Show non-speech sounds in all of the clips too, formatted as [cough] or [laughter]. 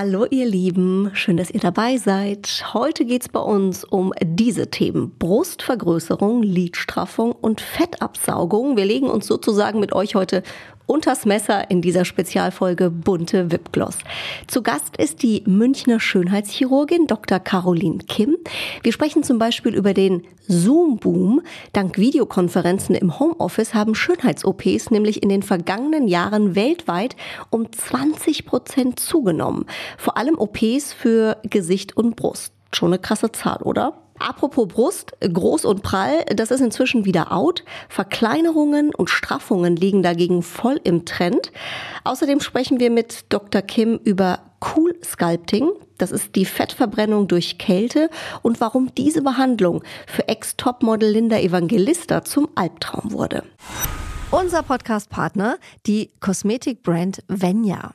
Hallo ihr Lieben, schön, dass ihr dabei seid. Heute geht es bei uns um diese Themen. Brustvergrößerung, Lidstraffung und Fettabsaugung. Wir legen uns sozusagen mit euch heute unters Messer in dieser Spezialfolge Bunte Wipgloss. Zu Gast ist die Münchner Schönheitschirurgin Dr. Caroline Kim. Wir sprechen zum Beispiel über den Zoom-Boom. Dank Videokonferenzen im Homeoffice haben Schönheits-OPs nämlich in den vergangenen Jahren weltweit um 20 Prozent zugenommen. Vor allem OPs für Gesicht und Brust. Schon eine krasse Zahl, oder? Apropos Brust, groß und prall, das ist inzwischen wieder out. Verkleinerungen und Straffungen liegen dagegen voll im Trend. Außerdem sprechen wir mit Dr. Kim über Cool Sculpting. Das ist die Fettverbrennung durch Kälte und warum diese Behandlung für Ex-Topmodel Linda Evangelista zum Albtraum wurde. Unser Podcast-Partner, die Kosmetikbrand Venya.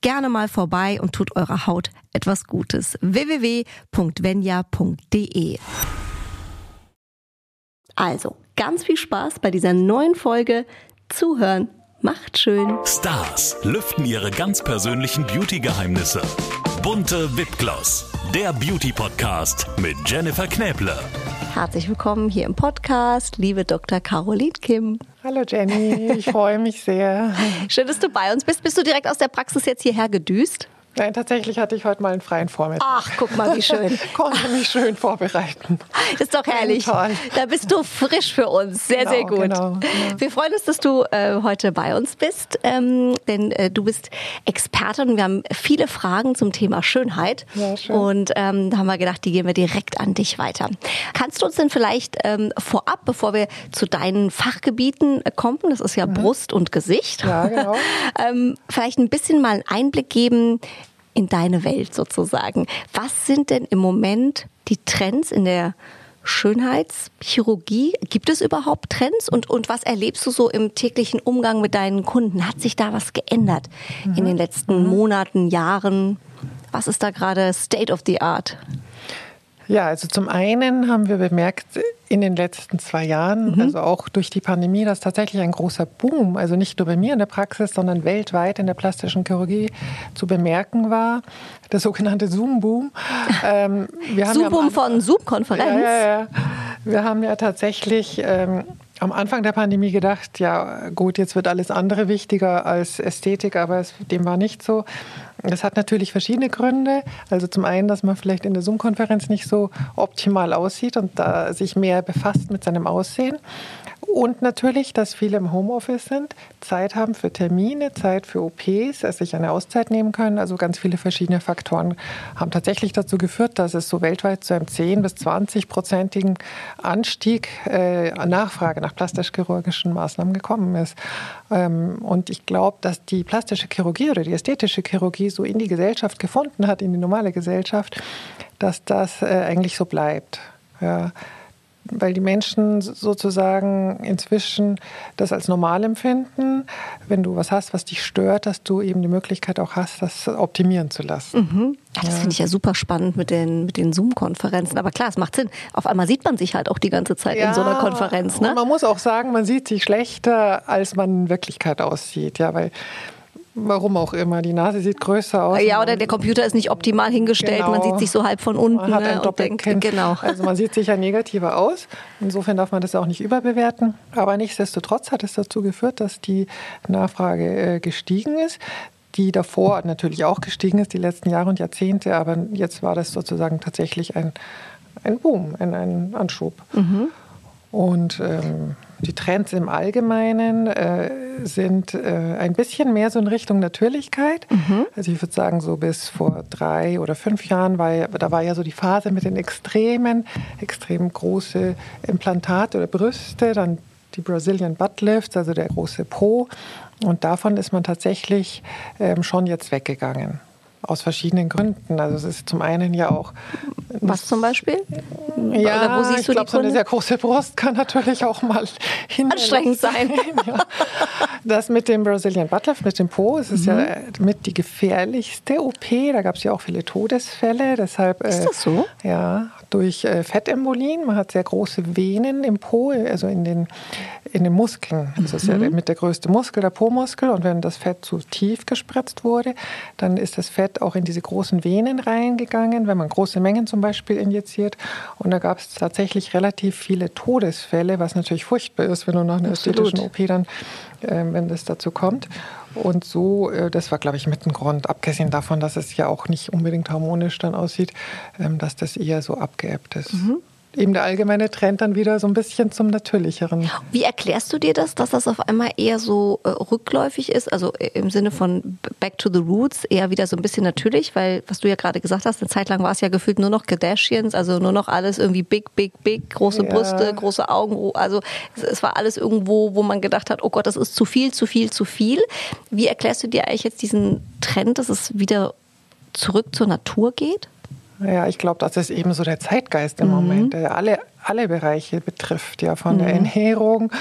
gerne mal vorbei und tut eurer Haut etwas Gutes. www.venya.de Also, ganz viel Spaß bei dieser neuen Folge. Zuhören macht schön. Stars lüften ihre ganz persönlichen Beauty-Geheimnisse. Bunte Wipgloss, der Beauty-Podcast mit Jennifer Knäble. Herzlich willkommen hier im Podcast, liebe Dr. Caroline Kim. Hallo Jenny, ich freue mich sehr. Schön, dass du bei uns bist. Bist du direkt aus der Praxis jetzt hierher gedüst? Nein, tatsächlich hatte ich heute mal einen freien Vormittag. Ach, guck mal, wie schön. [laughs] Konnte mich schön vorbereiten. Ist doch herrlich. Toll. Da bist du frisch für uns. Sehr, genau, sehr gut. Genau, genau. Wir freuen uns, dass du äh, heute bei uns bist, ähm, denn äh, du bist Expertin und wir haben viele Fragen zum Thema Schönheit. Ja, schön. Und ähm, da haben wir gedacht, die gehen wir direkt an dich weiter. Kannst du uns denn vielleicht ähm, vorab, bevor wir zu deinen Fachgebieten kommen, das ist ja mhm. Brust und Gesicht, ja, genau. [laughs] ähm, vielleicht ein bisschen mal einen Einblick geben, in deine Welt sozusagen. Was sind denn im Moment die Trends in der Schönheitschirurgie? Gibt es überhaupt Trends? Und, und was erlebst du so im täglichen Umgang mit deinen Kunden? Hat sich da was geändert mhm. in den letzten mhm. Monaten, Jahren? Was ist da gerade State of the Art? Ja, also zum einen haben wir bemerkt in den letzten zwei Jahren, mhm. also auch durch die Pandemie, dass tatsächlich ein großer Boom, also nicht nur bei mir in der Praxis, sondern weltweit in der plastischen Chirurgie zu bemerken war. Der sogenannte Zoom-Boom. [laughs] Ähm, Zoom-Boom ja von Zoom-Konferenz? Ja, ja, ja. Wir haben ja tatsächlich ähm, am Anfang der Pandemie gedacht, ja gut, jetzt wird alles andere wichtiger als Ästhetik, aber es, dem war nicht so. Das hat natürlich verschiedene Gründe. Also zum einen, dass man vielleicht in der Zoom-Konferenz nicht so optimal aussieht und da sich mehr befasst mit seinem Aussehen. Und natürlich, dass viele im Homeoffice sind, Zeit haben für Termine, Zeit für OPs, also sich eine Auszeit nehmen können. Also ganz viele verschiedene Faktoren haben tatsächlich dazu geführt, dass es so weltweit zu einem 10 bis 20-prozentigen Anstieg äh, Nachfrage nach plastisch-chirurgischen Maßnahmen gekommen ist. Ähm, und ich glaube, dass die plastische Chirurgie oder die ästhetische Chirurgie so in die Gesellschaft gefunden hat, in die normale Gesellschaft, dass das äh, eigentlich so bleibt. Ja weil die Menschen sozusagen inzwischen das als normal empfinden. Wenn du was hast, was dich stört, dass du eben die Möglichkeit auch hast, das optimieren zu lassen. Mhm. Ja, das finde ich ja super spannend mit den, mit den Zoom-Konferenzen. Aber klar, es macht Sinn. Auf einmal sieht man sich halt auch die ganze Zeit ja, in so einer Konferenz. Ne? man muss auch sagen, man sieht sich schlechter, als man in Wirklichkeit aussieht. Ja, weil Warum auch immer. Die Nase sieht größer aus. Ja, oder der Computer ist nicht optimal hingestellt. Genau. Man sieht sich so halb von unten. Man hat ein ne, denkt, genau. Also man sieht sich ja negativer aus. Insofern darf man das auch nicht überbewerten. Aber nichtsdestotrotz hat es dazu geführt, dass die Nachfrage äh, gestiegen ist die davor natürlich auch gestiegen ist, die letzten Jahre und Jahrzehnte. Aber jetzt war das sozusagen tatsächlich ein, ein Boom, ein, ein Anschub. Mhm. Und ähm, die Trends im Allgemeinen, äh, sind äh, ein bisschen mehr so in Richtung Natürlichkeit. Mhm. Also ich würde sagen, so bis vor drei oder fünf Jahren war ja, da war ja so die Phase mit den extremen, extrem große Implantate oder Brüste, dann die Brazilian Butt Lifts, also der große Po. Und davon ist man tatsächlich ähm, schon jetzt weggegangen. Aus verschiedenen Gründen. Also es ist zum einen ja auch. Was zum Beispiel? Ja, Oder wo siehst ich glaube, so eine sehr große Brust kann natürlich auch mal anstrengend [laughs] sein. ja. Das mit dem Brazilian Buttlift, mit dem Po, es ist mhm. ja mit die gefährlichste OP. Da gab es ja auch viele Todesfälle. Deshalb, ist das so? Äh, ja, durch äh, Fettembolien. Man hat sehr große Venen im Po, also in den, in den Muskeln. Das ist ja mit der größte Muskel, der Po-Muskel. Und wenn das Fett zu tief gespritzt wurde, dann ist das Fett auch in diese großen Venen reingegangen, wenn man große Mengen zum Beispiel injiziert. Und da gab es tatsächlich relativ viele Todesfälle, was natürlich furchtbar ist, wenn du nach einer Absolut. ästhetischen OP dann, äh, wenn das dazu kommt. Und so, äh, das war, glaube ich, mit ein Grund, abgesehen davon, dass es ja auch nicht unbedingt harmonisch dann aussieht, ähm, dass das eher so abgeebbt ist. Mhm eben der allgemeine Trend dann wieder so ein bisschen zum Natürlicheren. Wie erklärst du dir das, dass das auf einmal eher so äh, rückläufig ist, also äh, im Sinne von Back to the Roots, eher wieder so ein bisschen natürlich, weil, was du ja gerade gesagt hast, eine Zeit lang war es ja gefühlt nur noch Kardashians, also nur noch alles irgendwie big, big, big, große ja. Brüste, große Augen, also es, es war alles irgendwo, wo man gedacht hat, oh Gott, das ist zu viel, zu viel, zu viel. Wie erklärst du dir eigentlich jetzt diesen Trend, dass es wieder zurück zur Natur geht? Ja, ich glaube, das ist eben so der Zeitgeist im mhm. Moment, der alle, alle Bereiche betrifft, ja, von mhm. der Ernährung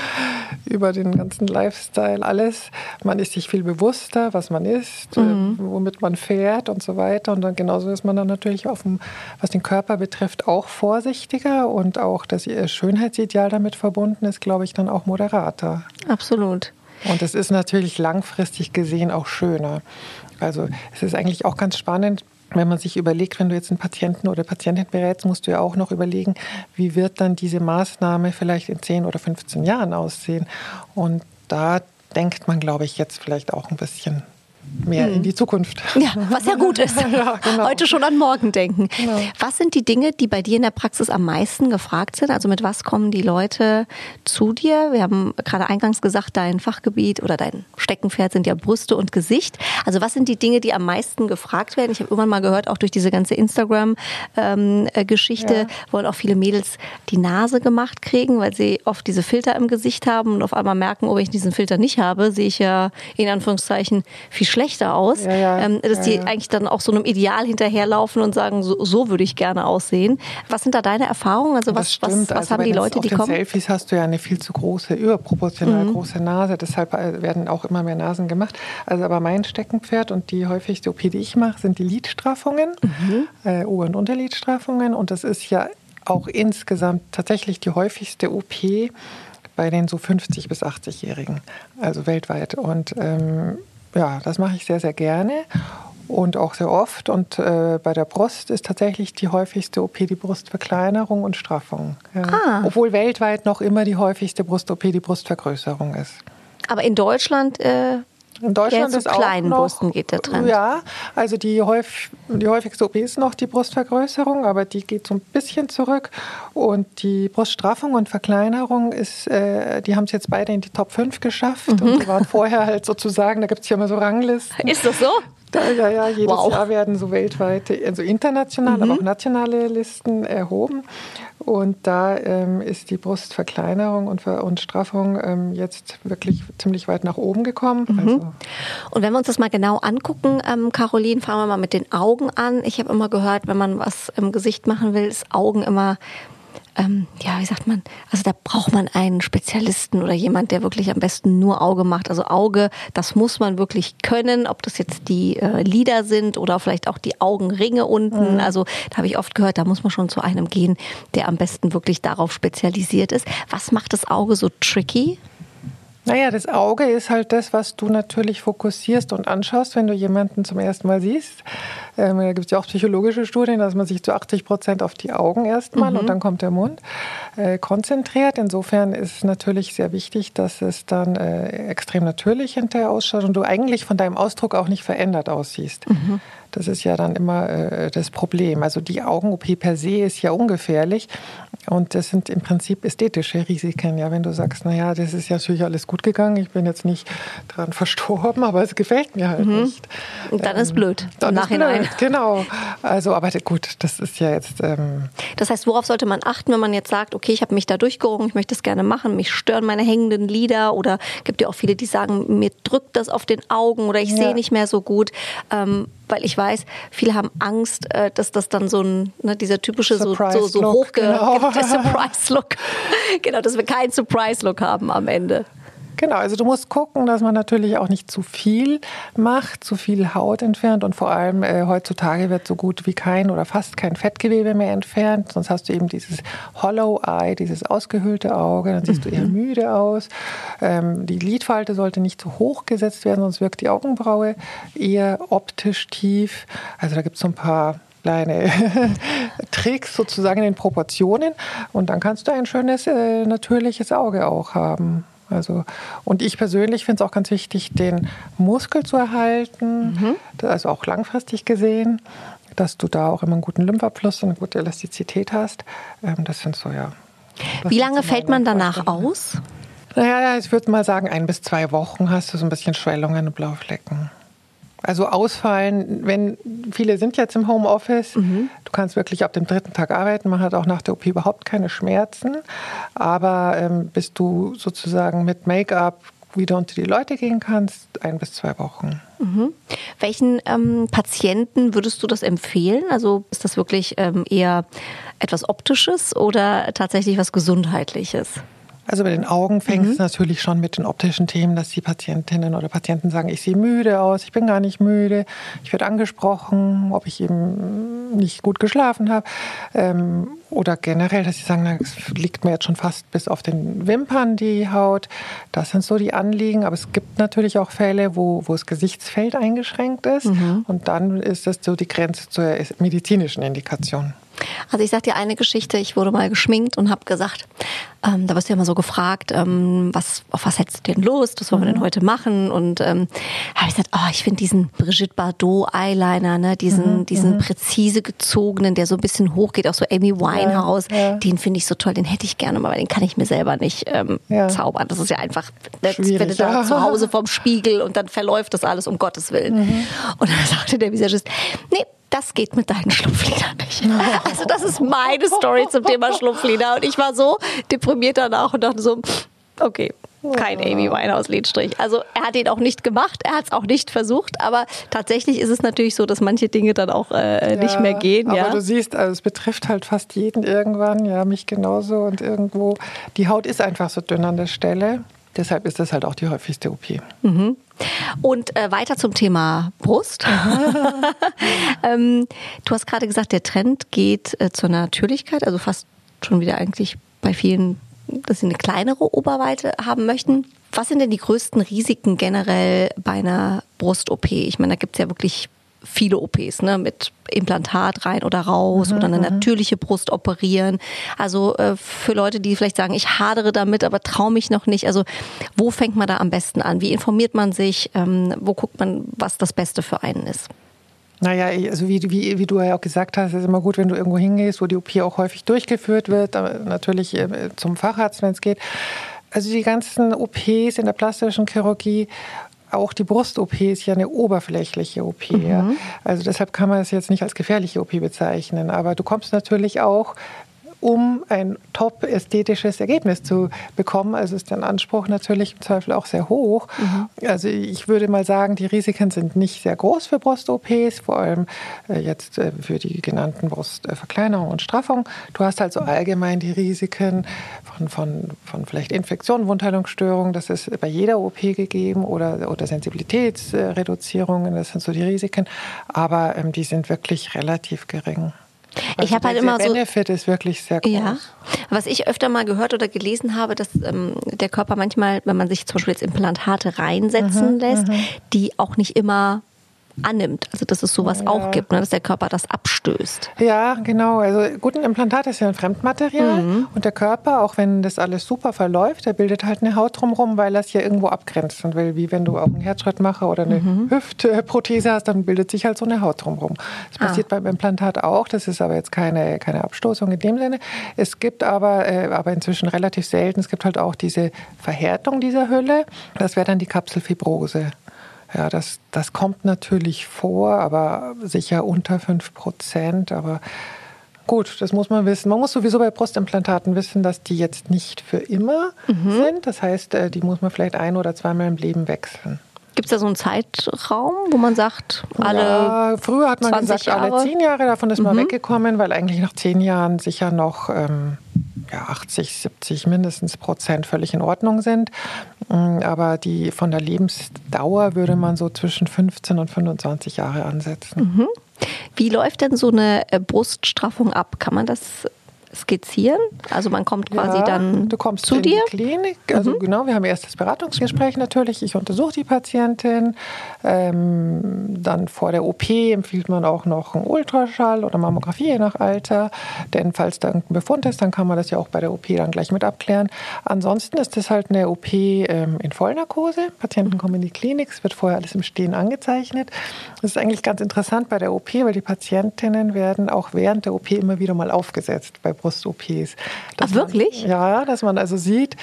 über den ganzen Lifestyle, alles. Man ist sich viel bewusster, was man isst, äh, mhm. womit man fährt und so weiter. Und dann genauso ist man dann natürlich auf dem, was den Körper betrifft, auch vorsichtiger und auch das Schönheitsideal damit verbunden ist, glaube ich, dann auch moderater. Absolut. Und es ist natürlich langfristig gesehen auch schöner. Also es ist eigentlich auch ganz spannend, wenn man sich überlegt, wenn du jetzt einen Patienten oder Patientin berätst, musst du ja auch noch überlegen, wie wird dann diese Maßnahme vielleicht in 10 oder 15 Jahren aussehen. Und da denkt man, glaube ich, jetzt vielleicht auch ein bisschen mehr hm. in die Zukunft. Ja, was ja gut ist. [laughs] ja, genau. Heute schon an morgen denken. Genau. Was sind die Dinge, die bei dir in der Praxis am meisten gefragt sind? Also mit was kommen die Leute zu dir? Wir haben gerade eingangs gesagt, dein Fachgebiet oder dein Steckenpferd sind ja Brüste und Gesicht. Also was sind die Dinge, die am meisten gefragt werden? Ich habe irgendwann mal gehört, auch durch diese ganze Instagram-Geschichte ja. wollen auch viele Mädels die Nase gemacht kriegen, weil sie oft diese Filter im Gesicht haben und auf einmal merken, oh, wenn ich diesen Filter nicht habe, sehe ich ja in Anführungszeichen viel schlechter aus, ja, ja, ähm, dass die eigentlich dann auch so einem Ideal hinterherlaufen und sagen, so, so würde ich gerne aussehen. Was sind da deine Erfahrungen? Also was, was, was also haben die Leute, die kommen? Selfies hast du ja eine viel zu große, überproportional mhm. große Nase. Deshalb äh, werden auch immer mehr Nasen gemacht. Also aber mein Steckenpferd und die häufigste OP, die ich mache, sind die Lidstraffungen, mhm. äh, Ober- und Unterlidstraffungen. Und das ist ja auch insgesamt tatsächlich die häufigste OP bei den so 50 bis 80-Jährigen, also weltweit. Und ähm, ja, das mache ich sehr, sehr gerne und auch sehr oft. Und äh, bei der Brust ist tatsächlich die häufigste OP die Brustverkleinerung und Straffung. Ja. Ah. Obwohl weltweit noch immer die häufigste Brust-OP die Brustvergrößerung ist. Aber in Deutschland äh, in Deutschland ja, ist kleinen auch noch, Brüsten geht der Trend. Ja, also die, häufig, die häufigste OP ist noch die Brustvergrößerung, aber die geht so ein bisschen zurück. Und die Bruststraffung und Verkleinerung ist, äh, die haben es jetzt beide in die Top 5 geschafft. Mhm. Und die waren vorher halt sozusagen, da gibt es ja immer so Ranglisten. Ist das so? Da, ja, ja, jedes wow. Jahr werden so weltweite, also international, mhm. aber auch nationale Listen erhoben. Und da ähm, ist die Brustverkleinerung und, Ver und Straffung ähm, jetzt wirklich ziemlich weit nach oben gekommen. Mhm. Also und wenn wir uns das mal genau angucken, ähm, Caroline, fangen wir mal mit den Augen an. Ich habe immer gehört, wenn man was im Gesicht machen will, ist Augen immer ähm, ja, wie sagt man, also da braucht man einen Spezialisten oder jemand, der wirklich am besten nur Auge macht. Also Auge, das muss man wirklich können, ob das jetzt die äh, Lider sind oder vielleicht auch die Augenringe unten. Mhm. Also da habe ich oft gehört, da muss man schon zu einem gehen, der am besten wirklich darauf spezialisiert ist. Was macht das Auge so tricky? Naja, das Auge ist halt das, was du natürlich fokussierst und anschaust, wenn du jemanden zum ersten Mal siehst. Ähm, da gibt es ja auch psychologische Studien, dass man sich zu 80 Prozent auf die Augen erstmal mhm. und dann kommt der Mund äh, konzentriert. Insofern ist es natürlich sehr wichtig, dass es dann äh, extrem natürlich hinterher ausschaut und du eigentlich von deinem Ausdruck auch nicht verändert aussiehst. Mhm. Das ist ja dann immer äh, das Problem. Also die Augen-OP per se ist ja ungefährlich. Und das sind im Prinzip ästhetische Risiken. Ja, wenn du sagst, naja, das ist ja natürlich alles gut gegangen, ich bin jetzt nicht dran verstorben, [laughs] aber es gefällt mir halt mhm. nicht. Und dann ähm, ist blöd. Dann im Nachhinein. Blöd, genau. Also, aber gut, das ist ja jetzt. Ähm das heißt, worauf sollte man achten, wenn man jetzt sagt, okay, ich habe mich da durchgerungen, ich möchte es gerne machen, mich stören meine hängenden Lider oder gibt ja auch viele, die sagen, mir drückt das auf den Augen oder ich ja. sehe nicht mehr so gut. Ähm, weil ich weiß, viele haben Angst, äh, dass das dann so ein, ne, dieser typische so, so, so hochge genau. [laughs] Surprise-Look, genau, dass wir keinen Surprise-Look haben am Ende. Genau, also du musst gucken, dass man natürlich auch nicht zu viel macht, zu viel Haut entfernt und vor allem äh, heutzutage wird so gut wie kein oder fast kein Fettgewebe mehr entfernt, sonst hast du eben dieses Hollow Eye, dieses ausgehöhlte Auge, dann siehst mhm. du eher mhm. müde aus. Ähm, die Lidfalte sollte nicht zu hoch gesetzt werden, sonst wirkt die Augenbraue eher optisch tief. Also da gibt es so ein paar kleine [laughs] Tricks sozusagen in den Proportionen und dann kannst du ein schönes äh, natürliches Auge auch haben. Also, und ich persönlich finde es auch ganz wichtig, den Muskel zu erhalten, mhm. also auch langfristig gesehen, dass du da auch immer einen guten Lymphafluss und eine gute Elastizität hast. Ähm, das sind so, ja. Wie lange fällt man danach aus? Naja, ich würde mal sagen, ein bis zwei Wochen hast du so ein bisschen Schwellungen und Blauflecken. Also ausfallen, wenn viele sind jetzt im Homeoffice, mhm. du kannst wirklich ab dem dritten Tag arbeiten, man hat auch nach der OP überhaupt keine Schmerzen, aber ähm, bis du sozusagen mit Make-up wieder unter die Leute gehen kannst, ein bis zwei Wochen. Mhm. Welchen ähm, Patienten würdest du das empfehlen? Also ist das wirklich ähm, eher etwas Optisches oder tatsächlich was Gesundheitliches? Also bei den Augen fängt mhm. es natürlich schon mit den optischen Themen, dass die Patientinnen oder Patienten sagen, ich sehe müde aus, ich bin gar nicht müde, ich werde angesprochen, ob ich eben nicht gut geschlafen habe. Ähm, oder generell, dass sie sagen, es liegt mir jetzt schon fast bis auf den Wimpern die Haut. Das sind so die Anliegen. Aber es gibt natürlich auch Fälle, wo, wo das Gesichtsfeld eingeschränkt ist. Mhm. Und dann ist das so die Grenze zur medizinischen Indikation. Also ich sag dir eine Geschichte, ich wurde mal geschminkt und habe gesagt, ähm, da wirst du ja immer so gefragt, ähm, was, auf was hättest du denn Lust, was wollen wir denn mhm. heute machen? Und ähm, habe ich gesagt, oh, ich finde diesen Brigitte Bardot Eyeliner, ne, diesen, mhm. diesen mhm. präzise gezogenen, der so ein bisschen hochgeht, auch so Amy Winehouse, ja, ja. den finde ich so toll, den hätte ich gerne, aber den kann ich mir selber nicht ähm, ja. zaubern. Das ist ja einfach, ne, wenn du da zu Hause [laughs] vorm Spiegel und dann verläuft das alles um Gottes Willen. Mhm. Und dann [laughs] sagte der Visagist, nee, das geht mit deinen Schlupfliedern nicht. Also das ist meine Story zum Thema Schlupflieder. Und ich war so deprimiert danach und dachte so, okay, kein Amy Winehouse Liedstrich. Also er hat ihn auch nicht gemacht, er hat es auch nicht versucht, aber tatsächlich ist es natürlich so, dass manche Dinge dann auch äh, ja, nicht mehr gehen. Aber ja? du siehst, also es betrifft halt fast jeden irgendwann, ja, mich genauso und irgendwo, die Haut ist einfach so dünn an der Stelle. Deshalb ist das halt auch die häufigste OP. Mhm. Und äh, weiter zum Thema Brust. [laughs] ähm, du hast gerade gesagt, der Trend geht äh, zur Natürlichkeit, also fast schon wieder eigentlich bei vielen, dass sie eine kleinere Oberweite haben möchten. Was sind denn die größten Risiken generell bei einer Brust-OP? Ich meine, da gibt es ja wirklich viele OPs, ne, mit Implantat rein oder raus mhm, oder eine mhm. natürliche Brust operieren. Also äh, für Leute, die vielleicht sagen, ich hadere damit, aber traue mich noch nicht. Also wo fängt man da am besten an? Wie informiert man sich? Ähm, wo guckt man, was das Beste für einen ist? Naja, also wie, wie, wie du ja auch gesagt hast, ist immer gut, wenn du irgendwo hingehst, wo die OP auch häufig durchgeführt wird, natürlich äh, zum Facharzt, wenn es geht. Also die ganzen OPs in der plastischen Chirurgie auch die Brust-OP ist ja eine oberflächliche OP. Mhm. Also deshalb kann man es jetzt nicht als gefährliche OP bezeichnen. Aber du kommst natürlich auch um ein top ästhetisches Ergebnis zu bekommen. Also ist der Anspruch natürlich im Zweifel auch sehr hoch. Mhm. Also ich würde mal sagen, die Risiken sind nicht sehr groß für Brust-OPs, vor allem äh, jetzt äh, für die genannten Brustverkleinerung und Straffung. Du hast halt so allgemein die Risiken von, von, von vielleicht Infektionen, Wundheilungsstörungen, das ist bei jeder OP gegeben oder, oder Sensibilitätsreduzierungen, das sind so die Risiken, aber ähm, die sind wirklich relativ gering. Also ich habe halt immer so. Benefit ist wirklich sehr groß. Ja. Was ich öfter mal gehört oder gelesen habe, dass ähm, der Körper manchmal, wenn man sich zum Beispiel jetzt Implantate reinsetzen mhm, lässt, mhm. die auch nicht immer annimmt. Also dass es sowas ja. auch gibt, ne? dass der Körper das abstößt. Ja, genau. Also gut, ein Implantat ist ja ein Fremdmaterial mhm. und der Körper, auch wenn das alles super verläuft, der bildet halt eine Haut drumherum, weil er es ja irgendwo abgrenzt. Und weil, wie wenn du auch einen Herzschrittmacher oder eine mhm. Hüftprothese hast, dann bildet sich halt so eine Haut drumherum. Das ah. passiert beim Implantat auch. Das ist aber jetzt keine, keine Abstoßung in dem Sinne. Es gibt aber, äh, aber inzwischen relativ selten, es gibt halt auch diese Verhärtung dieser Hülle. Das wäre dann die Kapselfibrose. Ja, das, das kommt natürlich vor, aber sicher unter 5 Prozent. Aber gut, das muss man wissen. Man muss sowieso bei Brustimplantaten wissen, dass die jetzt nicht für immer mhm. sind. Das heißt, äh, die muss man vielleicht ein oder zweimal im Leben wechseln. Gibt es da so einen Zeitraum, wo man sagt, alle. Ja, früher hat man gesagt, Jahre? alle zehn Jahre, davon ist mhm. man weggekommen, weil eigentlich nach zehn Jahren sicher noch ähm, ja, 80, 70 mindestens Prozent völlig in Ordnung sind. Mm, aber die von der Lebensdauer würde man so zwischen 15 und 25 Jahre ansetzen. Mhm. Wie läuft denn so eine äh, Bruststraffung ab? Kann man das skizzieren? Also man kommt quasi ja, dann du kommst zu in dir? Die Klinik. Also mhm. genau, wir haben erst das Beratungsgespräch natürlich. Ich untersuche die Patientin. Ähm, dann vor der OP empfiehlt man auch noch einen Ultraschall oder Mammographie je nach Alter. Denn falls da irgendein Befund ist, dann kann man das ja auch bei der OP dann gleich mit abklären. Ansonsten ist das halt eine OP ähm, in Vollnarkose. Patienten kommen in die Klinik. Es wird vorher alles im Stehen angezeichnet. Das ist eigentlich ganz interessant bei der OP, weil die Patientinnen werden auch während der OP immer wieder mal aufgesetzt bei Brust-OPs. Ach, wirklich? Man, ja, dass man also sieht,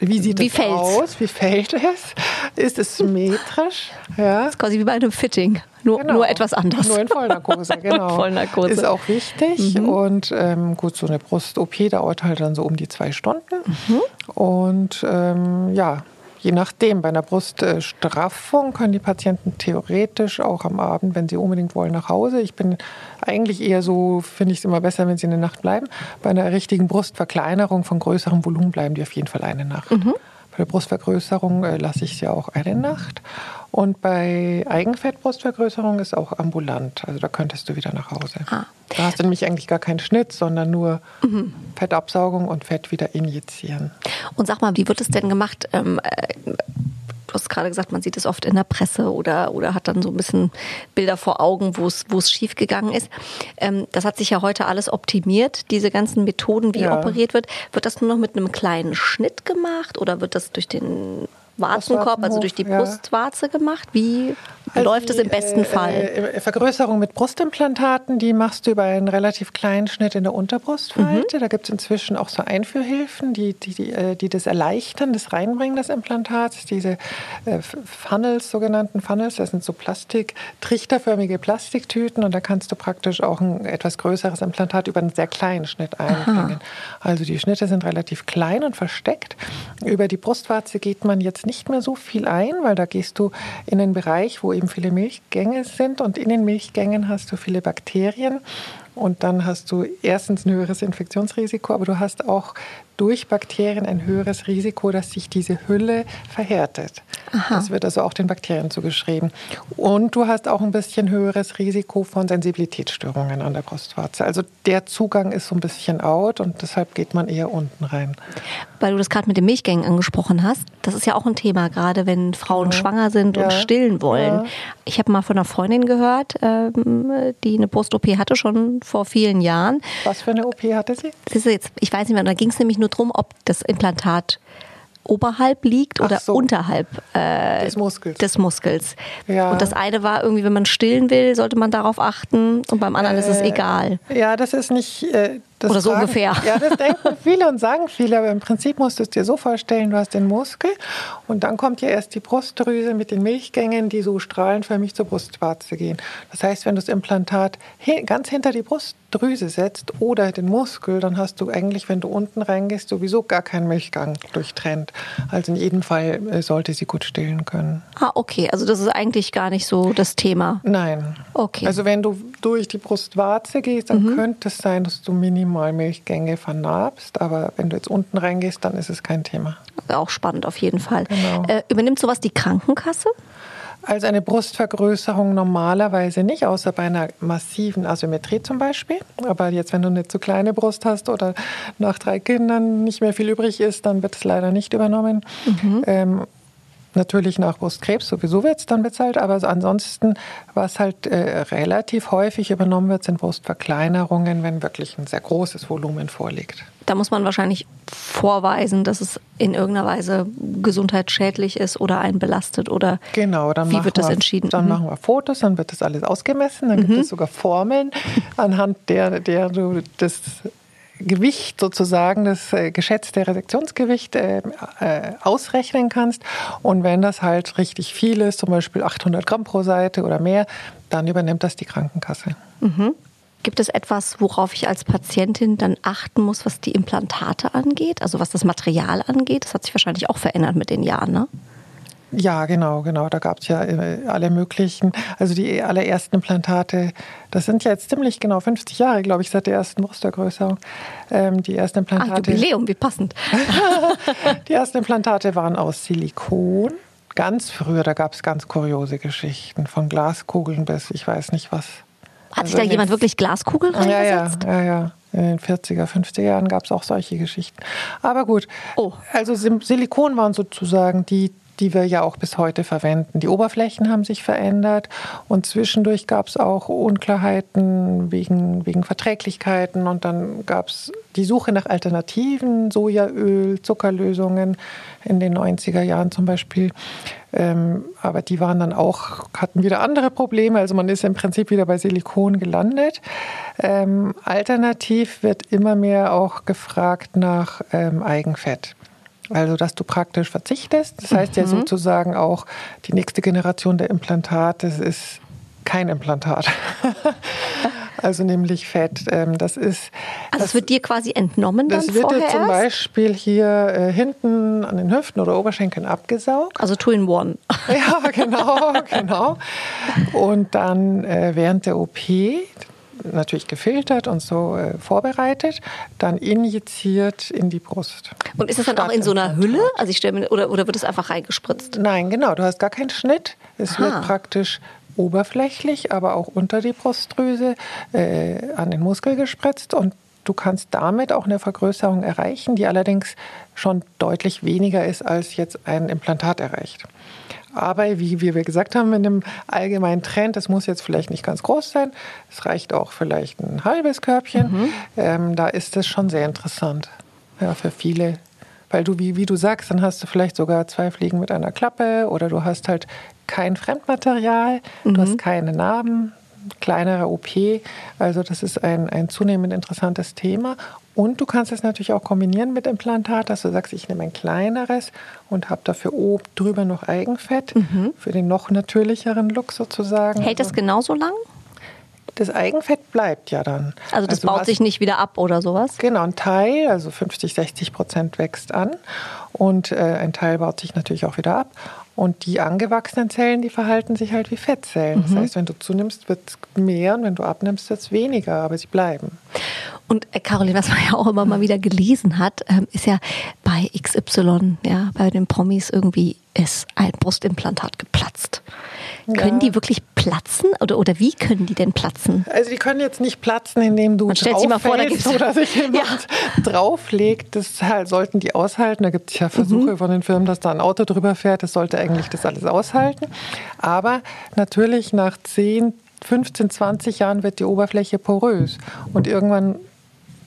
wie sieht wie es aus? Wie fällt es? Ist es symmetrisch? Ja. Das ist quasi wie bei einem Fitting, nur, genau. nur etwas anders. Nur in Vollnarkose, [laughs] genau. Vollnarkose. Ist auch wichtig. Mhm. Und ähm, gut, so eine Brust-OP dauert halt dann so um die zwei Stunden. Mhm. Und ähm, ja, Je nachdem, bei einer Bruststraffung können die Patienten theoretisch auch am Abend, wenn sie unbedingt wollen, nach Hause. Ich bin eigentlich eher so, finde ich es immer besser, wenn sie eine Nacht bleiben. Bei einer richtigen Brustverkleinerung von größerem Volumen bleiben die auf jeden Fall eine Nacht. Mhm. Bei der Brustvergrößerung äh, lasse ich sie auch eine Nacht. Und bei Eigenfettbrustvergrößerung ist auch ambulant. Also da könntest du wieder nach Hause. Ah. Da hast du nämlich eigentlich gar keinen Schnitt, sondern nur mhm. Fettabsaugung und Fett wieder injizieren. Und sag mal, wie wird es denn gemacht? Ähm, äh, du hast gerade gesagt, man sieht es oft in der Presse oder, oder hat dann so ein bisschen Bilder vor Augen, wo es, wo es schief gegangen ist. Ähm, das hat sich ja heute alles optimiert, diese ganzen Methoden, wie ja. operiert wird. Wird das nur noch mit einem kleinen Schnitt gemacht oder wird das durch den Warzenkorb, also durch die Brustwarze gemacht? Wie also läuft es im besten äh, Fall? Äh, Vergrößerung mit Brustimplantaten, die machst du über einen relativ kleinen Schnitt in der Unterbrustfalte. Mhm. Da gibt es inzwischen auch so Einführhilfen, die, die, die, äh, die, das erleichtern, das Reinbringen des Implantats. Diese äh, Funnels, sogenannten Funnels, das sind so Plastik, trichterförmige Plastiktüten und da kannst du praktisch auch ein etwas größeres Implantat über einen sehr kleinen Schnitt einbringen. Aha. Also die Schnitte sind relativ klein und versteckt. Über die Brustwarze geht man jetzt nicht mehr so viel ein, weil da gehst du in einen Bereich, wo eben viele Milchgänge sind und in den Milchgängen hast du viele Bakterien und dann hast du erstens ein höheres Infektionsrisiko, aber du hast auch durch Bakterien ein höheres Risiko, dass sich diese Hülle verhärtet. Aha. Das wird also auch den Bakterien zugeschrieben. Und du hast auch ein bisschen höheres Risiko von Sensibilitätsstörungen an der Brustwarze. Also der Zugang ist so ein bisschen out und deshalb geht man eher unten rein. Weil du das gerade mit den Milchgängen angesprochen hast, das ist ja auch ein Thema, gerade wenn Frauen ja. schwanger sind und stillen wollen. Ja. Ich habe mal von einer Freundin gehört, ähm, die eine Brust-OP hatte, schon vor vielen Jahren. Was für eine OP hatte sie? Jetzt, ich weiß nicht mehr, da ging es nämlich nur darum, ob das Implantat oberhalb liegt oder so. unterhalb äh, des Muskels. Des Muskels. Ja. Und das eine war irgendwie, wenn man stillen will, sollte man darauf achten und beim anderen äh, ist es äh, egal. Ja, das ist nicht. Äh, das Oder so fragen, ungefähr. Ja, das [laughs] denken viele und sagen viele, aber im Prinzip musst du es dir so vorstellen, du hast den Muskel und dann kommt ja erst die Brustdrüse mit den Milchgängen, die so strahlenförmig zur Brustwarze gehen. Das heißt, wenn du das Implantat ganz hinter die Brustdrüse setzt oder den Muskel, dann hast du eigentlich, wenn du unten reingehst, sowieso gar keinen Milchgang durchtrennt. Also in jedem Fall äh, sollte sie gut stillen können. Ah, okay. Also das ist eigentlich gar nicht so das Thema. Nein. Okay. Also wenn du durch die Brustwarze gehst, dann mhm. könnte es sein, dass du minimal mal Milchgänge vernarbst, aber wenn du jetzt unten reingehst, dann ist es kein Thema. Auch spannend auf jeden Fall. Genau. Äh, übernimmt sowas die Krankenkasse? Also eine Brustvergrößerung normalerweise nicht, außer bei einer massiven Asymmetrie zum Beispiel. Aber jetzt, wenn du eine zu kleine Brust hast oder nach drei Kindern nicht mehr viel übrig ist, dann wird es leider nicht übernommen. Mhm. Ähm, Natürlich nach Brustkrebs sowieso wird es dann bezahlt, aber ansonsten, was halt äh, relativ häufig übernommen wird, sind Brustverkleinerungen, wenn wirklich ein sehr großes Volumen vorliegt. Da muss man wahrscheinlich vorweisen, dass es in irgendeiner Weise gesundheitsschädlich ist oder einen belastet oder genau, dann wie wird das wir, entschieden? Dann mhm. machen wir Fotos, dann wird das alles ausgemessen, dann mhm. gibt es sogar Formeln, anhand der, der du das Gewicht sozusagen, das äh, geschätzte Resektionsgewicht äh, äh, ausrechnen kannst. Und wenn das halt richtig viel ist, zum Beispiel 800 Gramm pro Seite oder mehr, dann übernimmt das die Krankenkasse. Mhm. Gibt es etwas, worauf ich als Patientin dann achten muss, was die Implantate angeht, also was das Material angeht? Das hat sich wahrscheinlich auch verändert mit den Jahren, ne? Ja, genau, genau. Da gab es ja äh, alle möglichen. Also die allerersten Implantate, das sind ja jetzt ziemlich genau 50 Jahre, glaube ich, seit der ersten Brustvergrößerung. Ähm, die ersten Implantate. Ach, Jubiläum, wie passend. [laughs] die ersten Implantate waren aus Silikon. Ganz früher, da gab es ganz kuriose Geschichten, von Glaskugeln bis ich weiß nicht was. Hat sich also da jemand wirklich Glaskugeln reingesetzt? Ja, ja, ja. ja. In den 40er, 50er Jahren gab es auch solche Geschichten. Aber gut, oh. also Silikon waren sozusagen die die wir ja auch bis heute verwenden. Die Oberflächen haben sich verändert und zwischendurch gab es auch Unklarheiten wegen, wegen Verträglichkeiten und dann gab es die Suche nach Alternativen, Sojaöl, Zuckerlösungen in den 90er Jahren zum Beispiel. Ähm, aber die waren dann auch, hatten wieder andere Probleme. Also man ist im Prinzip wieder bei Silikon gelandet. Ähm, alternativ wird immer mehr auch gefragt nach ähm, Eigenfett. Also, dass du praktisch verzichtest. Das heißt mhm. ja sozusagen auch, die nächste Generation der Implantate ist kein Implantat. [laughs] also nämlich Fett. Ähm, das ist. Also es wird dir quasi entnommen dann Das wird dir zum erst? Beispiel hier äh, hinten an den Hüften oder Oberschenkeln abgesaugt. Also two in one. [laughs] ja, genau, genau. Und dann äh, während der OP, natürlich gefiltert und so äh, vorbereitet, dann injiziert in die Brust. Und ist das dann auch in so einer Hülle? Also ich stelle mir, oder, oder wird es einfach reingespritzt? Nein, genau. Du hast gar keinen Schnitt. Es Aha. wird praktisch oberflächlich, aber auch unter die Brustdrüse äh, an den Muskel gespritzt und du kannst damit auch eine Vergrößerung erreichen, die allerdings schon deutlich weniger ist, als jetzt ein Implantat erreicht. Aber wie, wir gesagt haben, in dem allgemeinen Trend, das muss jetzt vielleicht nicht ganz groß sein, es reicht auch vielleicht ein halbes Körbchen, mhm. ähm, da ist es schon sehr interessant ja, für viele. Weil du, wie, wie du sagst, dann hast du vielleicht sogar zwei Fliegen mit einer Klappe oder du hast halt kein Fremdmaterial, mhm. du hast keine Narben, kleinere OP. Also das ist ein, ein zunehmend interessantes Thema. Und du kannst es natürlich auch kombinieren mit Implantat, dass du sagst, ich nehme ein kleineres und habe dafür oben drüber noch Eigenfett mhm. für den noch natürlicheren Look sozusagen. Hält das also genauso lang? Das Eigenfett bleibt ja dann. Also das also baut sich nicht wieder ab oder sowas? Genau, ein Teil, also 50, 60 Prozent wächst an und äh, ein Teil baut sich natürlich auch wieder ab. Und die angewachsenen Zellen, die verhalten sich halt wie Fettzellen. Mhm. Das heißt, wenn du zunimmst, wird es mehr und wenn du abnimmst, wird es weniger, aber sie bleiben. Und äh, Caroline, was man ja auch immer mal wieder gelesen hat, ähm, ist ja bei XY, ja, bei den Promis irgendwie ist ein Brustimplantat geplatzt. Ja. Können die wirklich platzen oder, oder wie können die denn platzen? Also die können jetzt nicht platzen, indem du Man stellt sich mal vor, da gibt's oder [laughs] sich jemand ja. drauflegt. Das halt, sollten die aushalten. Da gibt es ja Versuche mhm. von den Firmen, dass da ein Auto drüber fährt. Das sollte eigentlich das alles aushalten. Aber natürlich nach 10, 15, 20 Jahren wird die Oberfläche porös. Und irgendwann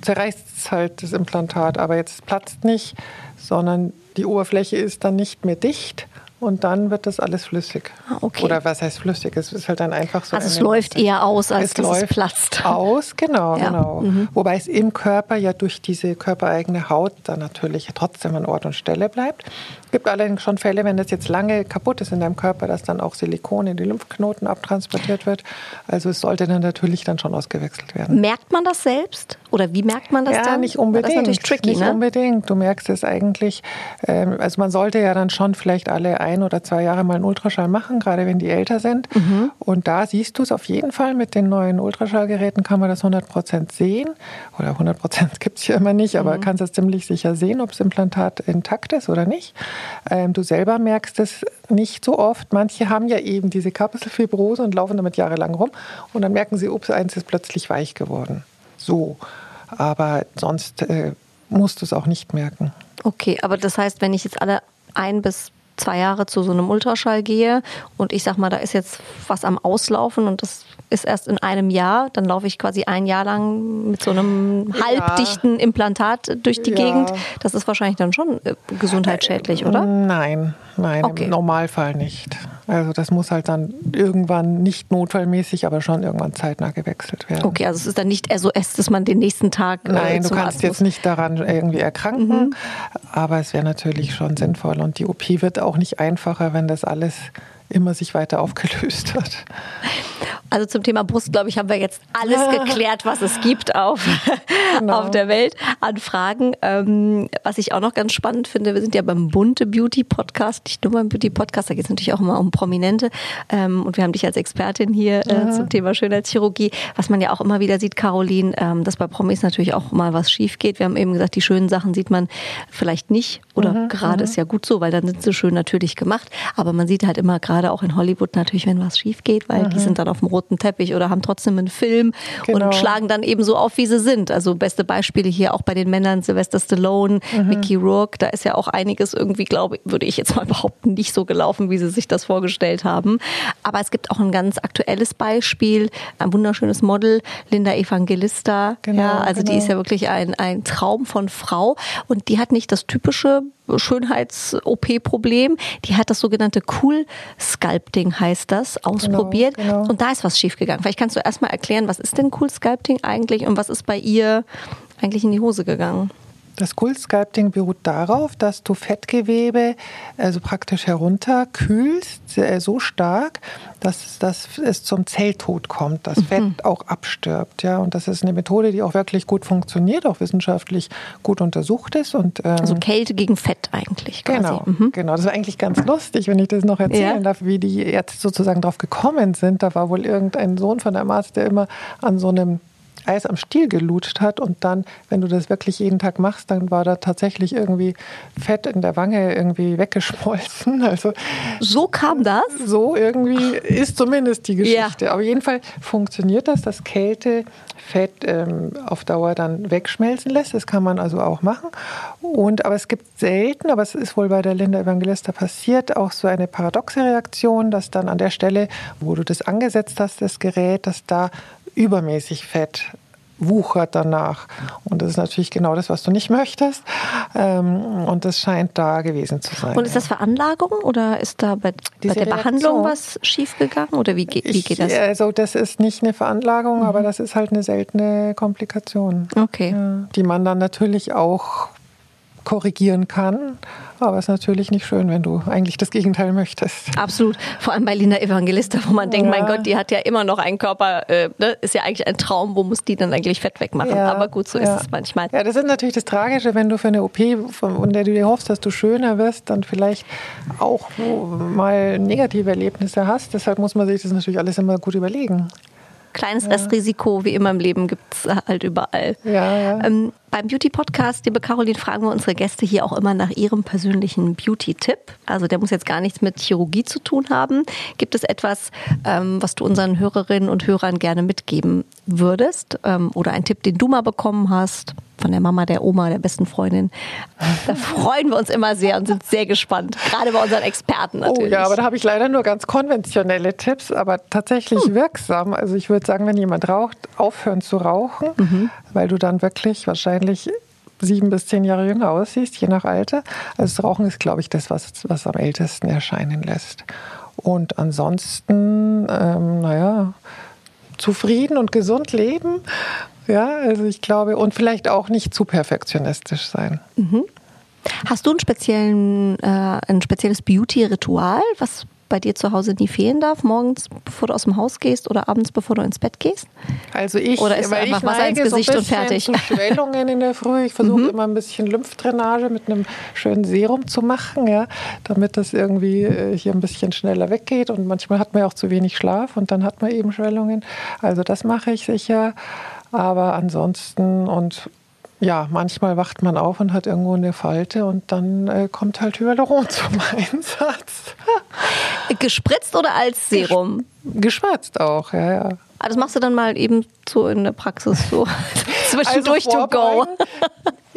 zerreißt es halt das Implantat. Aber jetzt platzt nicht, sondern die Oberfläche ist dann nicht mehr dicht und dann wird das alles flüssig. Ah, okay. Oder was heißt flüssig? Es ist halt dann einfach so. Also es läuft eher aus, als es dass läuft es platzt. [laughs] Aus, genau, ja. genau. Mhm. Wobei es im Körper ja durch diese körpereigene Haut dann natürlich trotzdem an Ort und Stelle bleibt. Es gibt allerdings schon Fälle, wenn das jetzt lange kaputt ist in deinem Körper, dass dann auch Silikon in die Lymphknoten abtransportiert wird. Also es sollte dann natürlich dann schon ausgewechselt werden. Merkt man das selbst? Oder wie merkt man das ja, dann? Ja, nicht unbedingt. Das ist natürlich tricky, nicht ne? unbedingt. Du merkst es eigentlich, ähm, also man sollte ja dann schon vielleicht alle ein oder zwei Jahre mal einen Ultraschall machen, gerade wenn die älter sind. Mhm. Und da siehst du es auf jeden Fall. Mit den neuen Ultraschallgeräten kann man das 100 Prozent sehen. Oder 100 Prozent gibt es ja immer nicht, aber mhm. kannst es ziemlich sicher sehen, ob das Implantat intakt ist oder nicht. Ähm, du selber merkst es nicht so oft. Manche haben ja eben diese Kapselfibrose und laufen damit jahrelang rum. Und dann merken sie, ups, eins ist plötzlich weich geworden. So. Aber sonst äh, musst du es auch nicht merken. Okay, aber das heißt, wenn ich jetzt alle ein bis zwei Jahre zu so einem Ultraschall gehe und ich sag mal, da ist jetzt was am Auslaufen und das ist erst in einem Jahr, dann laufe ich quasi ein Jahr lang mit so einem halbdichten. Implantat durch die ja. Gegend. Das ist wahrscheinlich dann schon äh, gesundheitsschädlich, oder? Nein, nein, okay. im Normalfall nicht. Also das muss halt dann irgendwann nicht notfallmäßig, aber schon irgendwann zeitnah gewechselt werden. Okay, also es ist dann nicht SOS, dass man den nächsten Tag. Äh, Nein, du kannst jetzt nicht daran irgendwie erkranken, mhm. aber es wäre natürlich schon sinnvoll und die OP wird auch nicht einfacher, wenn das alles immer sich weiter aufgelöst hat. Also zum Thema Brust, glaube ich, haben wir jetzt alles geklärt, was es gibt auf, genau. auf der Welt an Fragen. Ähm, was ich auch noch ganz spannend finde, wir sind ja beim Bunte Beauty Podcast, nicht nur beim Beauty Podcast, da geht es natürlich auch immer um Prominente. Ähm, und wir haben dich als Expertin hier äh, zum Thema Schönheitschirurgie. Was man ja auch immer wieder sieht, Caroline, ähm, dass bei Promis natürlich auch mal was schief geht. Wir haben eben gesagt, die schönen Sachen sieht man vielleicht nicht oder mhm, gerade ist ja gut so, weil dann sind sie schön natürlich gemacht. Aber man sieht halt immer gerade auch in Hollywood natürlich, wenn was schief geht, weil mhm. die sind dann auf dem roten Teppich oder haben trotzdem einen Film genau. und schlagen dann eben so auf, wie sie sind. Also beste Beispiele hier auch bei den Männern, Sylvester Stallone, mhm. Mickey Rourke, da ist ja auch einiges irgendwie, glaube ich, würde ich jetzt mal [laughs] behaupten, nicht so gelaufen, wie sie sich das vorgestellt haben. Aber es gibt auch ein ganz aktuelles Beispiel, ein wunderschönes Model, Linda Evangelista. Genau, ja, also genau. die ist ja wirklich ein, ein Traum von Frau und die hat nicht das typische Schönheits-OP-Problem. Die hat das sogenannte Cool Sculpting, heißt das, ausprobiert. Genau, genau. Und da ist was schiefgegangen. Vielleicht kannst du erstmal erklären, was ist denn Cool Sculpting eigentlich und was ist bei ihr eigentlich in die Hose gegangen? Das Cool-Sculpting beruht darauf, dass du Fettgewebe also praktisch herunterkühlst, so stark, dass, dass es zum Zelltod kommt, dass mhm. Fett auch abstirbt. Ja? Und das ist eine Methode, die auch wirklich gut funktioniert, auch wissenschaftlich gut untersucht ist. Und, ähm, also Kälte gegen Fett eigentlich. Quasi. Genau, mhm. genau. Das war eigentlich ganz lustig, wenn ich das noch erzählen ja. darf, wie die Ärzte sozusagen drauf gekommen sind. Da war wohl irgendein Sohn von einem Arzt, der immer an so einem Eis am Stiel gelutscht hat und dann, wenn du das wirklich jeden Tag machst, dann war da tatsächlich irgendwie Fett in der Wange irgendwie weggeschmolzen. [laughs] Also so kam das? So irgendwie ist zumindest die Geschichte. Ja. Auf jeden Fall funktioniert das, dass Kälte Fett ähm, auf Dauer dann wegschmelzen lässt. Das kann man also auch machen. Und, aber es gibt selten, aber es ist wohl bei der Linda Evangelista passiert, auch so eine paradoxe Reaktion, dass dann an der Stelle, wo du das angesetzt hast, das Gerät, dass da übermäßig Fett wuchert danach. Und das ist natürlich genau das, was du nicht möchtest. Ähm, und das scheint da gewesen zu sein. Und ist das Veranlagung oder ist da bei, bei der Behandlung was schiefgegangen? Oder wie, geht, wie geht das? Ich, also das ist nicht eine Veranlagung, mhm. aber das ist halt eine seltene Komplikation. Okay. Die man dann natürlich auch korrigieren kann. Aber es ist natürlich nicht schön, wenn du eigentlich das Gegenteil möchtest. Absolut. Vor allem bei Lina Evangelista, wo man ja. denkt, mein Gott, die hat ja immer noch einen Körper, äh, ne? ist ja eigentlich ein Traum, wo muss die dann eigentlich Fett wegmachen? Ja. Aber gut, so ja. ist es manchmal. Ja, das ist natürlich das Tragische, wenn du für eine OP, von der du dir hoffst, dass du schöner wirst, dann vielleicht auch mal negative Erlebnisse hast. Deshalb muss man sich das natürlich alles immer gut überlegen. Kleines ja. Restrisiko, wie immer im Leben, gibt es halt überall. Ja, ja. Ähm, beim Beauty-Podcast, liebe Caroline, fragen wir unsere Gäste hier auch immer nach ihrem persönlichen Beauty-Tipp. Also der muss jetzt gar nichts mit Chirurgie zu tun haben. Gibt es etwas, ähm, was du unseren Hörerinnen und Hörern gerne mitgeben würdest? Ähm, oder ein Tipp, den du mal bekommen hast? Von der Mama, der Oma, der besten Freundin. Da freuen wir uns immer sehr und sind sehr gespannt. Gerade bei unseren Experten natürlich. Oh ja, aber da habe ich leider nur ganz konventionelle Tipps, aber tatsächlich hm. wirksam. Also ich würde sagen, wenn jemand raucht, aufhören zu rauchen, mhm. weil du dann wirklich wahrscheinlich sieben bis zehn Jahre jünger aussiehst, je nach Alter. Also das Rauchen ist, glaube ich, das, was, was am ältesten erscheinen lässt. Und ansonsten, ähm, naja, zufrieden und gesund leben ja, also ich glaube, und vielleicht auch nicht zu perfektionistisch sein. Mhm. Hast du einen speziellen, äh, ein spezielles Beauty-Ritual, was bei dir zu Hause nie fehlen darf, morgens, bevor du aus dem Haus gehst oder abends, bevor du ins Bett gehst? Also ich, oder ist einfach Wasser ins Gesicht so und fertig? Zu Schwellungen in der Früh. Ich versuche mhm. immer ein bisschen Lymphdrainage mit einem schönen Serum zu machen, ja, damit das irgendwie äh, hier ein bisschen schneller weggeht. Und manchmal hat man ja auch zu wenig Schlaf und dann hat man eben Schwellungen. Also das mache ich sicher. Aber ansonsten und ja, manchmal wacht man auf und hat irgendwo eine Falte und dann äh, kommt halt Hyaluron [laughs] zum Einsatz. [laughs] Gespritzt oder als Serum? Geschwärzt auch, ja, ja. Ah, das machst du dann mal eben so in der Praxis so [laughs] zwischendurch also to go.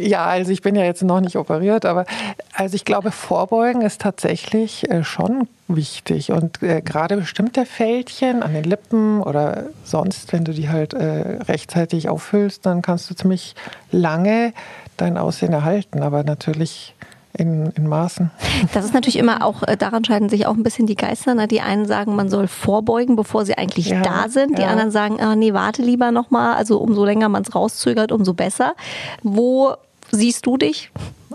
Ja, also ich bin ja jetzt noch nicht operiert, aber also ich glaube, Vorbeugen ist tatsächlich äh, schon wichtig. Und äh, gerade bestimmte Fältchen an den Lippen oder sonst, wenn du die halt äh, rechtzeitig auffüllst, dann kannst du ziemlich lange dein Aussehen erhalten. Aber natürlich in, in Maßen. Das ist natürlich immer auch, äh, daran scheiden sich auch ein bisschen die Geister. Ne? Die einen sagen, man soll vorbeugen, bevor sie eigentlich ja, da sind. Die ja. anderen sagen, ah, nee, warte lieber nochmal. Also umso länger man es rauszögert, umso besser. Wo siehst du dich?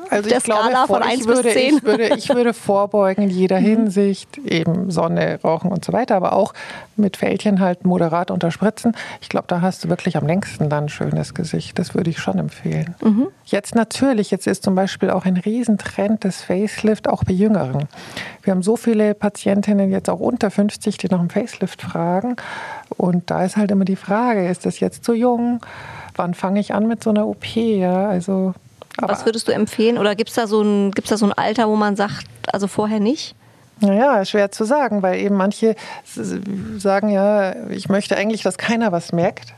Also der ich Skala glaube, von 1 würde, bis 10? Ich würde, ich würde [laughs] vorbeugen in jeder mhm. Hinsicht, eben Sonne, Rauchen und so weiter, aber auch mit Fältchen halt moderat unterspritzen. Ich glaube, da hast du wirklich am längsten dann ein schönes Gesicht. Das würde ich schon empfehlen. Mhm. Jetzt natürlich, jetzt ist zum Beispiel auch ein Riesentrend des Facelift, auch bei Jüngeren. Wir haben so viele Patientinnen jetzt auch unter 50, die nach einem Facelift fragen. Und da ist halt immer die Frage, ist das jetzt zu jung? Wann fange ich an mit so einer OP? Ja, also aber Was würdest du empfehlen? Oder gibt es da, so ein, da so ein Alter, wo man sagt, also vorher nicht? Naja, schwer zu sagen, weil eben manche sagen ja, ich möchte eigentlich, dass keiner was merkt.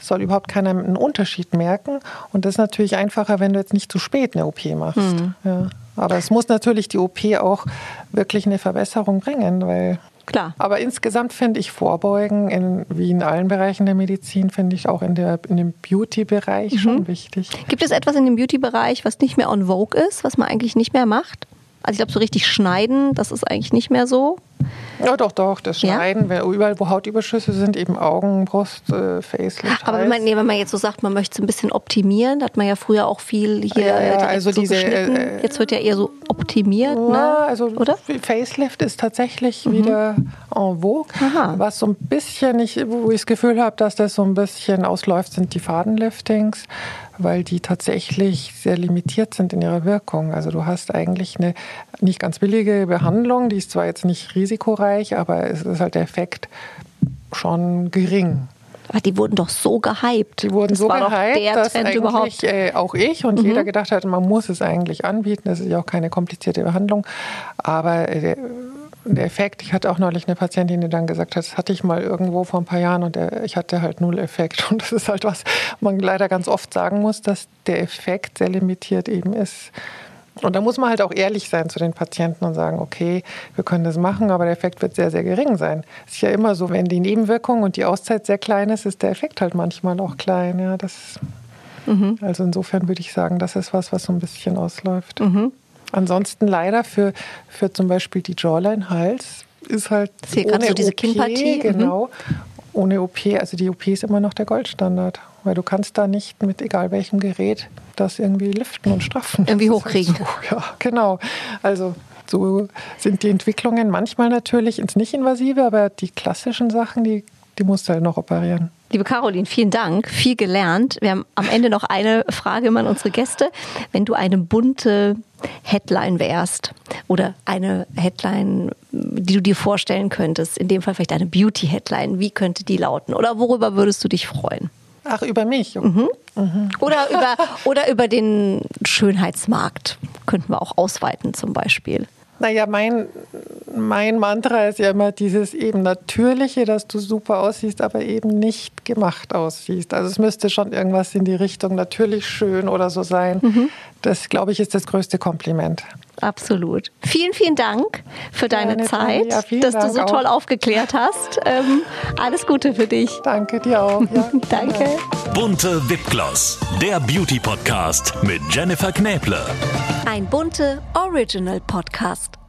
Es soll überhaupt keiner einen Unterschied merken. Und das ist natürlich einfacher, wenn du jetzt nicht zu spät eine OP machst. Mhm. Ja. Aber es muss natürlich die OP auch wirklich eine Verbesserung bringen, weil Klar. Aber insgesamt finde ich Vorbeugen, in, wie in allen Bereichen der Medizin, finde ich auch in, der, in dem Beauty-Bereich mhm. schon wichtig. Gibt es etwas in dem Beauty-Bereich, was nicht mehr on vogue ist, was man eigentlich nicht mehr macht? Also ich glaube, so richtig schneiden, das ist eigentlich nicht mehr so. Ja, doch, doch, das Schneiden, ja? überall, wo Hautüberschüsse sind, eben Augen, Brust, äh, Facelift. Aber wenn man, nee, wenn man jetzt so sagt, man möchte es ein bisschen optimieren, da hat man ja früher auch viel hier ja, ja, also so diese, äh, Jetzt wird ja eher so optimiert, ja, ne? also oder? Facelift ist tatsächlich mhm. wieder en vogue. Aha. Was so ein bisschen, ich, wo ich das Gefühl habe, dass das so ein bisschen ausläuft, sind die Fadenliftings weil die tatsächlich sehr limitiert sind in ihrer Wirkung. Also du hast eigentlich eine nicht ganz billige Behandlung, die ist zwar jetzt nicht risikoreich, aber es ist halt der Effekt schon gering. Aber die wurden doch so gehypt. Die wurden das so gehypt, dass Trend eigentlich äh, auch ich und mhm. jeder gedacht hat, man muss es eigentlich anbieten. Das ist ja auch keine komplizierte Behandlung. Aber äh, Effekt, ich hatte auch neulich eine Patientin, die dann gesagt hat, das hatte ich mal irgendwo vor ein paar Jahren und der, ich hatte halt null Effekt. [laughs] Und das ist halt was man leider ganz oft sagen muss, dass der Effekt sehr limitiert eben ist. Und da muss man halt auch ehrlich sein zu den Patienten und sagen, okay, wir können das machen, aber der Effekt wird sehr, sehr gering sein. Es ist ja immer so, wenn die Nebenwirkung und die Auszeit sehr klein ist, ist der Effekt halt manchmal auch klein. Ja, das, mhm. Also insofern würde ich sagen, das ist was, was so ein bisschen ausläuft. Mhm. Ansonsten leider für, für zum Beispiel die Jawline-Hals ist halt Hier ohne so diese Kinnpartie. Mhm. Genau. Mhm. Ohne OP, also die OP ist immer noch der Goldstandard. Weil du kannst da nicht mit egal welchem Gerät das irgendwie liften und straffen. Irgendwie hochkriegen. Halt so, [laughs] ja, genau. Also so sind die Entwicklungen manchmal natürlich ins Nicht-Invasive, aber die klassischen Sachen, die, die musst du halt noch operieren. Liebe Caroline, vielen Dank. Viel gelernt. Wir haben am Ende noch eine Frage immer an unsere Gäste. Wenn du eine bunte Headline wärst oder eine Headline, die du dir vorstellen könntest, in dem Fall vielleicht eine Beauty-Headline, wie könnte die lauten? Oder worüber würdest du dich freuen? Ach, über mich? Mhm. Mhm. Oder, über, [laughs] oder über den Schönheitsmarkt könnten wir auch ausweiten zum Beispiel. Naja, mein, mein Mantra ist ja immer dieses eben Natürliche, dass du super aussiehst, aber eben nicht gemacht aussiehst. Also es müsste schon irgendwas in die Richtung natürlich schön oder so sein. Mhm. Das, glaube ich, ist das größte Kompliment. Absolut. Vielen, vielen Dank für deine Zeit, ja, dass Dank du so toll auch. aufgeklärt hast. Ähm, alles Gute für dich. Danke dir auch. Ja, [laughs] Danke. Bunte Wipgloss, der Beauty Podcast mit Jennifer Knäble. Ein bunte Original Podcast.